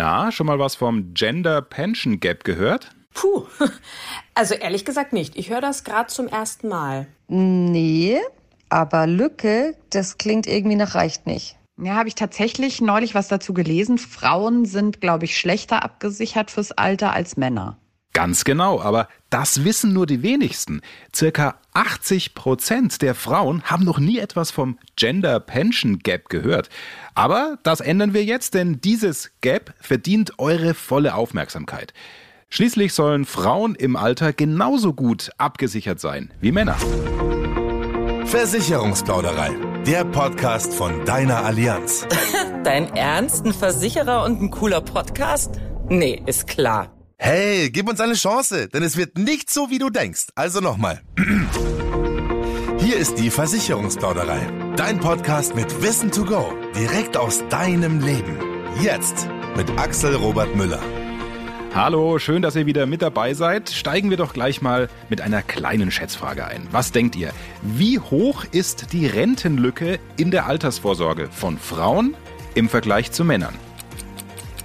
Na, schon mal was vom Gender Pension Gap gehört? Puh, also ehrlich gesagt nicht. Ich höre das gerade zum ersten Mal. Nee, aber Lücke, das klingt irgendwie nach reicht nicht. Ja, habe ich tatsächlich neulich was dazu gelesen. Frauen sind, glaube ich, schlechter abgesichert fürs Alter als Männer. Ganz genau, aber das wissen nur die wenigsten. Circa 80 Prozent der Frauen haben noch nie etwas vom Gender Pension Gap gehört. Aber das ändern wir jetzt, denn dieses Gap verdient eure volle Aufmerksamkeit. Schließlich sollen Frauen im Alter genauso gut abgesichert sein wie Männer. Versicherungsplauderei, der Podcast von deiner Allianz. Dein Ernst? Ein Versicherer und ein cooler Podcast? Nee, ist klar. Hey, gib uns eine Chance, denn es wird nicht so, wie du denkst. Also nochmal. Hier ist die Versicherungsplauderei. Dein Podcast mit Wissen to go. Direkt aus deinem Leben. Jetzt mit Axel Robert Müller. Hallo, schön, dass ihr wieder mit dabei seid. Steigen wir doch gleich mal mit einer kleinen Schätzfrage ein. Was denkt ihr? Wie hoch ist die Rentenlücke in der Altersvorsorge von Frauen im Vergleich zu Männern?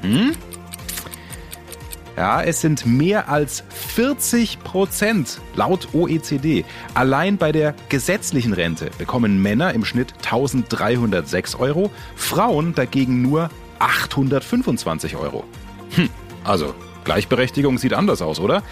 Hm? Ja, es sind mehr als 40 Prozent laut OECD. Allein bei der gesetzlichen Rente bekommen Männer im Schnitt 1306 Euro, Frauen dagegen nur 825 Euro. Hm, also Gleichberechtigung sieht anders aus, oder?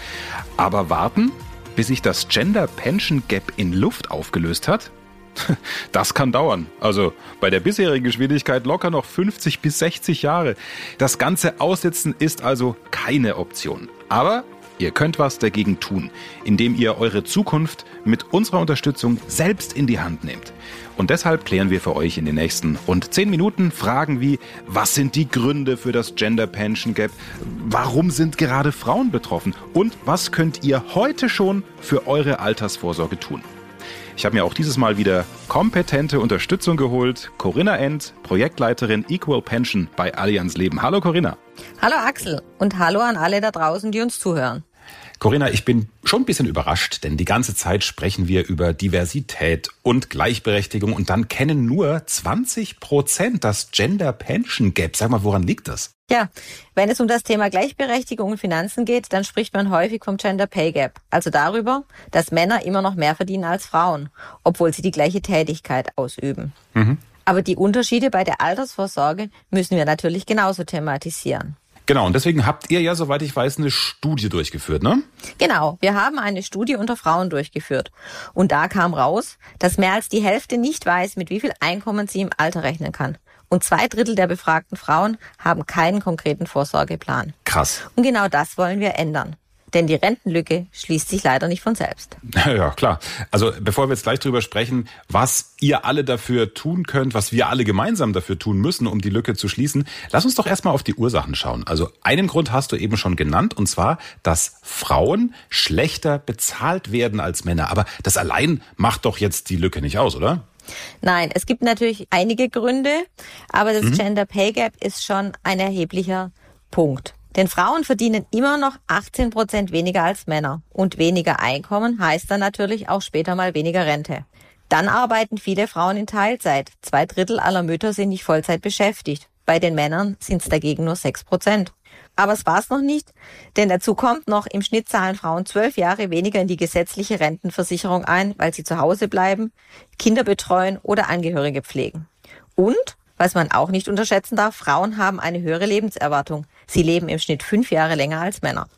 Aber warten, bis sich das Gender Pension Gap in Luft aufgelöst hat? Das kann dauern. Also bei der bisherigen Geschwindigkeit locker noch 50 bis 60 Jahre. Das ganze Aussitzen ist also keine Option. Aber ihr könnt was dagegen tun, indem ihr eure Zukunft mit unserer Unterstützung selbst in die Hand nehmt. Und deshalb klären wir für euch in den nächsten rund 10 Minuten Fragen wie, was sind die Gründe für das Gender Pension Gap? Warum sind gerade Frauen betroffen? Und was könnt ihr heute schon für eure Altersvorsorge tun? Ich habe mir auch dieses Mal wieder kompetente Unterstützung geholt. Corinna End, Projektleiterin Equal Pension bei Allianz Leben. Hallo Corinna. Hallo Axel und hallo an alle da draußen, die uns zuhören. Corinna, ich bin schon ein bisschen überrascht, denn die ganze Zeit sprechen wir über Diversität und Gleichberechtigung und dann kennen nur 20 Prozent das Gender Pension Gap. Sag mal, woran liegt das? Ja, wenn es um das Thema Gleichberechtigung und Finanzen geht, dann spricht man häufig vom Gender Pay Gap, also darüber, dass Männer immer noch mehr verdienen als Frauen, obwohl sie die gleiche Tätigkeit ausüben. Mhm. Aber die Unterschiede bei der Altersvorsorge müssen wir natürlich genauso thematisieren. Genau, und deswegen habt ihr ja, soweit ich weiß, eine Studie durchgeführt, ne? Genau, wir haben eine Studie unter Frauen durchgeführt. Und da kam raus, dass mehr als die Hälfte nicht weiß, mit wie viel Einkommen sie im Alter rechnen kann. Und zwei Drittel der befragten Frauen haben keinen konkreten Vorsorgeplan. Krass. Und genau das wollen wir ändern. Denn die Rentenlücke schließt sich leider nicht von selbst. Ja, klar. Also bevor wir jetzt gleich drüber sprechen, was ihr alle dafür tun könnt, was wir alle gemeinsam dafür tun müssen, um die Lücke zu schließen, lass uns doch erstmal auf die Ursachen schauen. Also einen Grund hast du eben schon genannt, und zwar, dass Frauen schlechter bezahlt werden als Männer. Aber das allein macht doch jetzt die Lücke nicht aus, oder? Nein, es gibt natürlich einige Gründe, aber das mhm. Gender Pay Gap ist schon ein erheblicher Punkt. Denn Frauen verdienen immer noch 18 Prozent weniger als Männer. Und weniger Einkommen heißt dann natürlich auch später mal weniger Rente. Dann arbeiten viele Frauen in Teilzeit. Zwei Drittel aller Mütter sind nicht Vollzeit beschäftigt. Bei den Männern sind es dagegen nur 6 Prozent. Aber es war's noch nicht, denn dazu kommt noch, im Schnitt zahlen Frauen zwölf Jahre weniger in die gesetzliche Rentenversicherung ein, weil sie zu Hause bleiben, Kinder betreuen oder Angehörige pflegen. Und was man auch nicht unterschätzen darf, Frauen haben eine höhere Lebenserwartung. Sie leben im Schnitt fünf Jahre länger als Männer.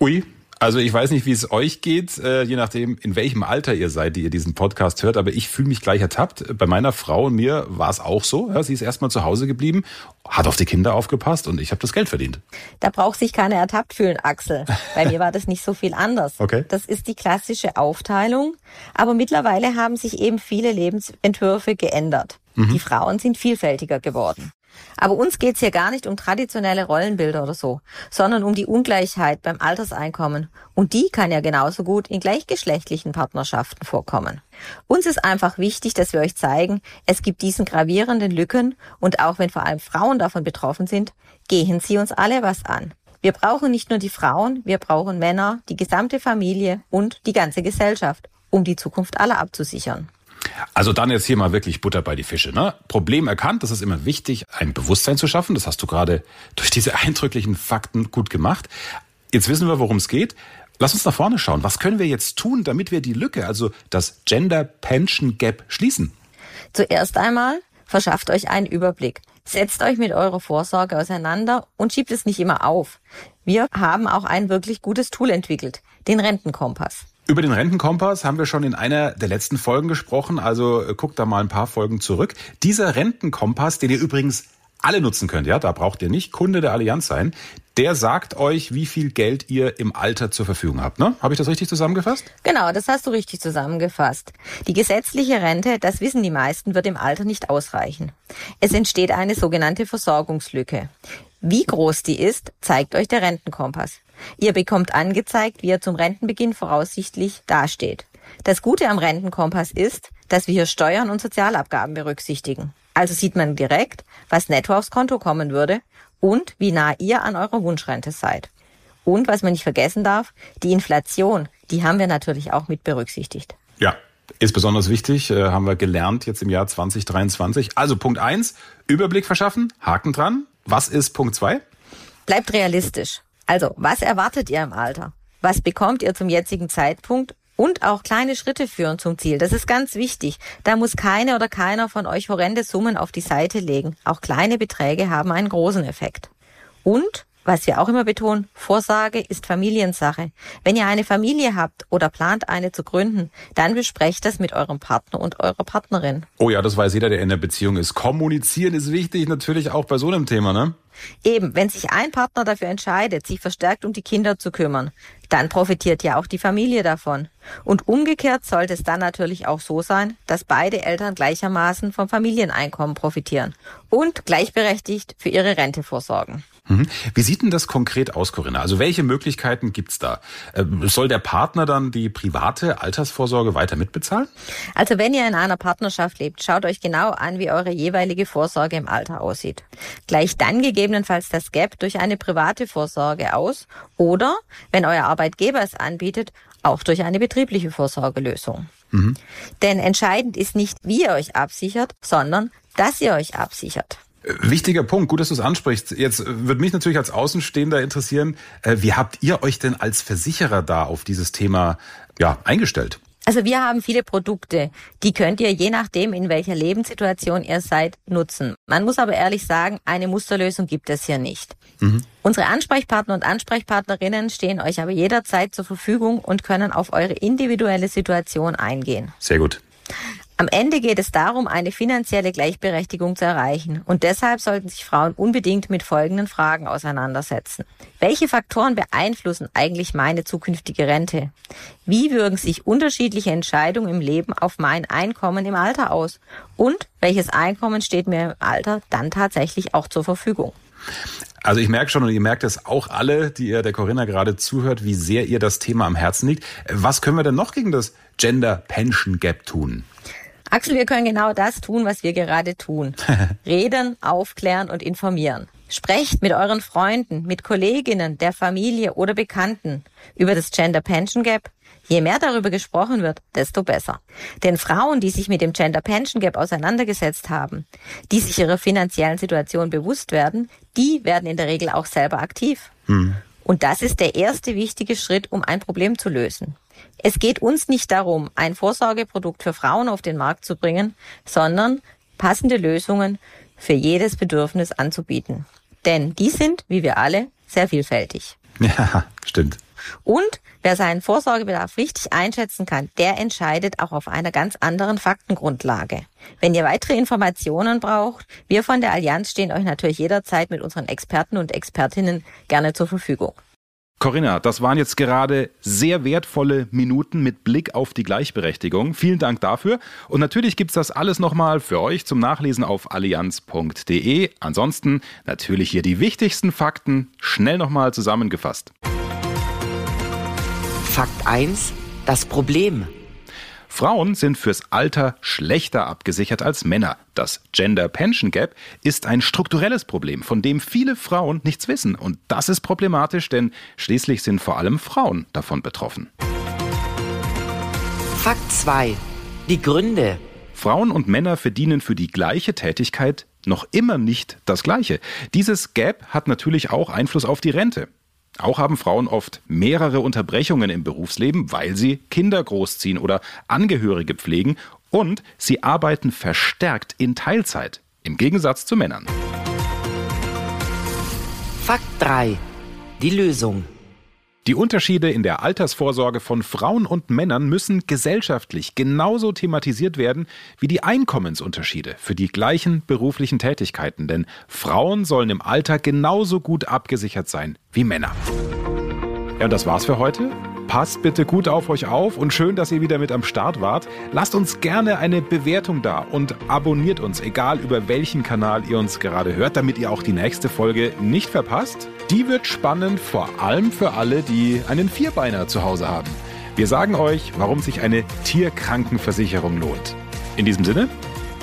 Ui, also ich weiß nicht, wie es euch geht, äh, je nachdem, in welchem Alter ihr seid, die ihr diesen Podcast hört, aber ich fühle mich gleich ertappt. Bei meiner Frau und mir war es auch so. Ja, sie ist erstmal zu Hause geblieben, hat auf die Kinder aufgepasst und ich habe das Geld verdient. Da braucht sich keiner ertappt fühlen, Axel. Bei mir war das nicht so viel anders. Okay. Das ist die klassische Aufteilung. Aber mittlerweile haben sich eben viele Lebensentwürfe geändert. Mhm. Die Frauen sind vielfältiger geworden. Aber uns geht's hier gar nicht um traditionelle Rollenbilder oder so, sondern um die Ungleichheit beim Alterseinkommen. Und die kann ja genauso gut in gleichgeschlechtlichen Partnerschaften vorkommen. Uns ist einfach wichtig, dass wir euch zeigen, es gibt diesen gravierenden Lücken und auch wenn vor allem Frauen davon betroffen sind, gehen sie uns alle was an. Wir brauchen nicht nur die Frauen, wir brauchen Männer, die gesamte Familie und die ganze Gesellschaft, um die Zukunft aller abzusichern. Also dann jetzt hier mal wirklich Butter bei die Fische. Ne? Problem erkannt, das ist immer wichtig, ein Bewusstsein zu schaffen. Das hast du gerade durch diese eindrücklichen Fakten gut gemacht. Jetzt wissen wir, worum es geht. Lass uns nach vorne schauen. Was können wir jetzt tun, damit wir die Lücke, also das Gender Pension Gap, schließen? Zuerst einmal verschafft euch einen Überblick. Setzt euch mit eurer Vorsorge auseinander und schiebt es nicht immer auf. Wir haben auch ein wirklich gutes Tool entwickelt, den Rentenkompass. Über den Rentenkompass haben wir schon in einer der letzten Folgen gesprochen, also äh, guckt da mal ein paar Folgen zurück. Dieser Rentenkompass, den ihr übrigens alle nutzen könnt, ja, da braucht ihr nicht Kunde der Allianz sein, der sagt euch, wie viel Geld ihr im Alter zur Verfügung habt, ne? Habe ich das richtig zusammengefasst? Genau, das hast du richtig zusammengefasst. Die gesetzliche Rente, das wissen die meisten, wird im Alter nicht ausreichen. Es entsteht eine sogenannte Versorgungslücke. Wie groß die ist, zeigt euch der Rentenkompass. Ihr bekommt angezeigt, wie er zum Rentenbeginn voraussichtlich dasteht. Das Gute am Rentenkompass ist, dass wir hier Steuern und Sozialabgaben berücksichtigen. Also sieht man direkt, was netto aufs Konto kommen würde und wie nah ihr an eurer Wunschrente seid. Und was man nicht vergessen darf, die Inflation, die haben wir natürlich auch mit berücksichtigt. Ja, ist besonders wichtig, äh, haben wir gelernt jetzt im Jahr 2023. Also Punkt eins: Überblick verschaffen, Haken dran. Was ist Punkt zwei? Bleibt realistisch. Also, was erwartet ihr im Alter? Was bekommt ihr zum jetzigen Zeitpunkt? Und auch kleine Schritte führen zum Ziel. Das ist ganz wichtig. Da muss keine oder keiner von euch horrende Summen auf die Seite legen. Auch kleine Beträge haben einen großen Effekt. Und was wir auch immer betonen, Vorsorge ist Familiensache. Wenn ihr eine Familie habt oder plant eine zu gründen, dann besprecht das mit eurem Partner und eurer Partnerin. Oh ja, das weiß jeder, der in der Beziehung ist. Kommunizieren ist wichtig, natürlich auch bei so einem Thema, ne? Eben, wenn sich ein Partner dafür entscheidet, sich verstärkt um die Kinder zu kümmern, dann profitiert ja auch die Familie davon. Und umgekehrt sollte es dann natürlich auch so sein, dass beide Eltern gleichermaßen vom Familieneinkommen profitieren und gleichberechtigt für ihre Rente vorsorgen. Mhm. Wie sieht denn das konkret aus, Corinna? Also welche Möglichkeiten gibt's da? Äh, soll der Partner dann die private Altersvorsorge weiter mitbezahlen? Also wenn ihr in einer Partnerschaft lebt, schaut euch genau an, wie eure jeweilige Vorsorge im Alter aussieht. Gleich dann gegebenenfalls das Gap durch eine private Vorsorge aus oder, wenn euer Arbeitgeber es anbietet, auch durch eine betriebliche Vorsorgelösung. Mhm. Denn entscheidend ist nicht, wie ihr euch absichert, sondern dass ihr euch absichert. Wichtiger Punkt, gut, dass du es ansprichst. Jetzt würde mich natürlich als Außenstehender interessieren, äh, wie habt ihr euch denn als Versicherer da auf dieses Thema ja, eingestellt? Also wir haben viele Produkte, die könnt ihr je nachdem, in welcher Lebenssituation ihr seid, nutzen. Man muss aber ehrlich sagen, eine Musterlösung gibt es hier nicht. Mhm. Unsere Ansprechpartner und Ansprechpartnerinnen stehen euch aber jederzeit zur Verfügung und können auf eure individuelle Situation eingehen. Sehr gut. Am Ende geht es darum, eine finanzielle Gleichberechtigung zu erreichen. Und deshalb sollten sich Frauen unbedingt mit folgenden Fragen auseinandersetzen. Welche Faktoren beeinflussen eigentlich meine zukünftige Rente? Wie wirken sich unterschiedliche Entscheidungen im Leben auf mein Einkommen im Alter aus? Und welches Einkommen steht mir im Alter dann tatsächlich auch zur Verfügung? Also ich merke schon und ihr merkt es auch alle, die ihr der Corinna gerade zuhört, wie sehr ihr das Thema am Herzen liegt. Was können wir denn noch gegen das Gender Pension Gap tun? Axel, wir können genau das tun, was wir gerade tun. Reden, aufklären und informieren. Sprecht mit euren Freunden, mit Kolleginnen, der Familie oder Bekannten über das Gender Pension Gap. Je mehr darüber gesprochen wird, desto besser. Denn Frauen, die sich mit dem Gender Pension Gap auseinandergesetzt haben, die sich ihrer finanziellen Situation bewusst werden, die werden in der Regel auch selber aktiv. Hm. Und das ist der erste wichtige Schritt, um ein Problem zu lösen. Es geht uns nicht darum, ein Vorsorgeprodukt für Frauen auf den Markt zu bringen, sondern passende Lösungen für jedes Bedürfnis anzubieten. Denn die sind, wie wir alle, sehr vielfältig. Ja, stimmt. Und wer seinen Vorsorgebedarf richtig einschätzen kann, der entscheidet auch auf einer ganz anderen Faktengrundlage. Wenn ihr weitere Informationen braucht, wir von der Allianz stehen euch natürlich jederzeit mit unseren Experten und Expertinnen gerne zur Verfügung. Corinna, das waren jetzt gerade sehr wertvolle Minuten mit Blick auf die Gleichberechtigung. Vielen Dank dafür. Und natürlich gibt's das alles nochmal für euch zum Nachlesen auf allianz.de. Ansonsten natürlich hier die wichtigsten Fakten schnell nochmal zusammengefasst. Fakt 1. Das Problem. Frauen sind fürs Alter schlechter abgesichert als Männer. Das Gender Pension Gap ist ein strukturelles Problem, von dem viele Frauen nichts wissen. Und das ist problematisch, denn schließlich sind vor allem Frauen davon betroffen. Fakt 2. Die Gründe. Frauen und Männer verdienen für die gleiche Tätigkeit noch immer nicht das Gleiche. Dieses Gap hat natürlich auch Einfluss auf die Rente. Auch haben Frauen oft mehrere Unterbrechungen im Berufsleben, weil sie Kinder großziehen oder Angehörige pflegen und sie arbeiten verstärkt in Teilzeit, im Gegensatz zu Männern. Fakt 3. Die Lösung. Die Unterschiede in der Altersvorsorge von Frauen und Männern müssen gesellschaftlich genauso thematisiert werden wie die Einkommensunterschiede für die gleichen beruflichen Tätigkeiten, denn Frauen sollen im Alter genauso gut abgesichert sein wie Männer. Ja, und das war's für heute. Passt bitte gut auf euch auf und schön, dass ihr wieder mit am Start wart. Lasst uns gerne eine Bewertung da und abonniert uns, egal über welchen Kanal ihr uns gerade hört, damit ihr auch die nächste Folge nicht verpasst. Die wird spannend, vor allem für alle, die einen Vierbeiner zu Hause haben. Wir sagen euch, warum sich eine Tierkrankenversicherung lohnt. In diesem Sinne,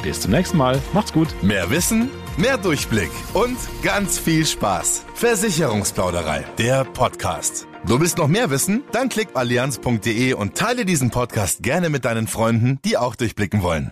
bis zum nächsten Mal. Macht's gut. Mehr Wissen, mehr Durchblick und ganz viel Spaß. Versicherungsplauderei, der Podcast. Du willst noch mehr wissen? Dann klick allianz.de und teile diesen Podcast gerne mit deinen Freunden, die auch durchblicken wollen.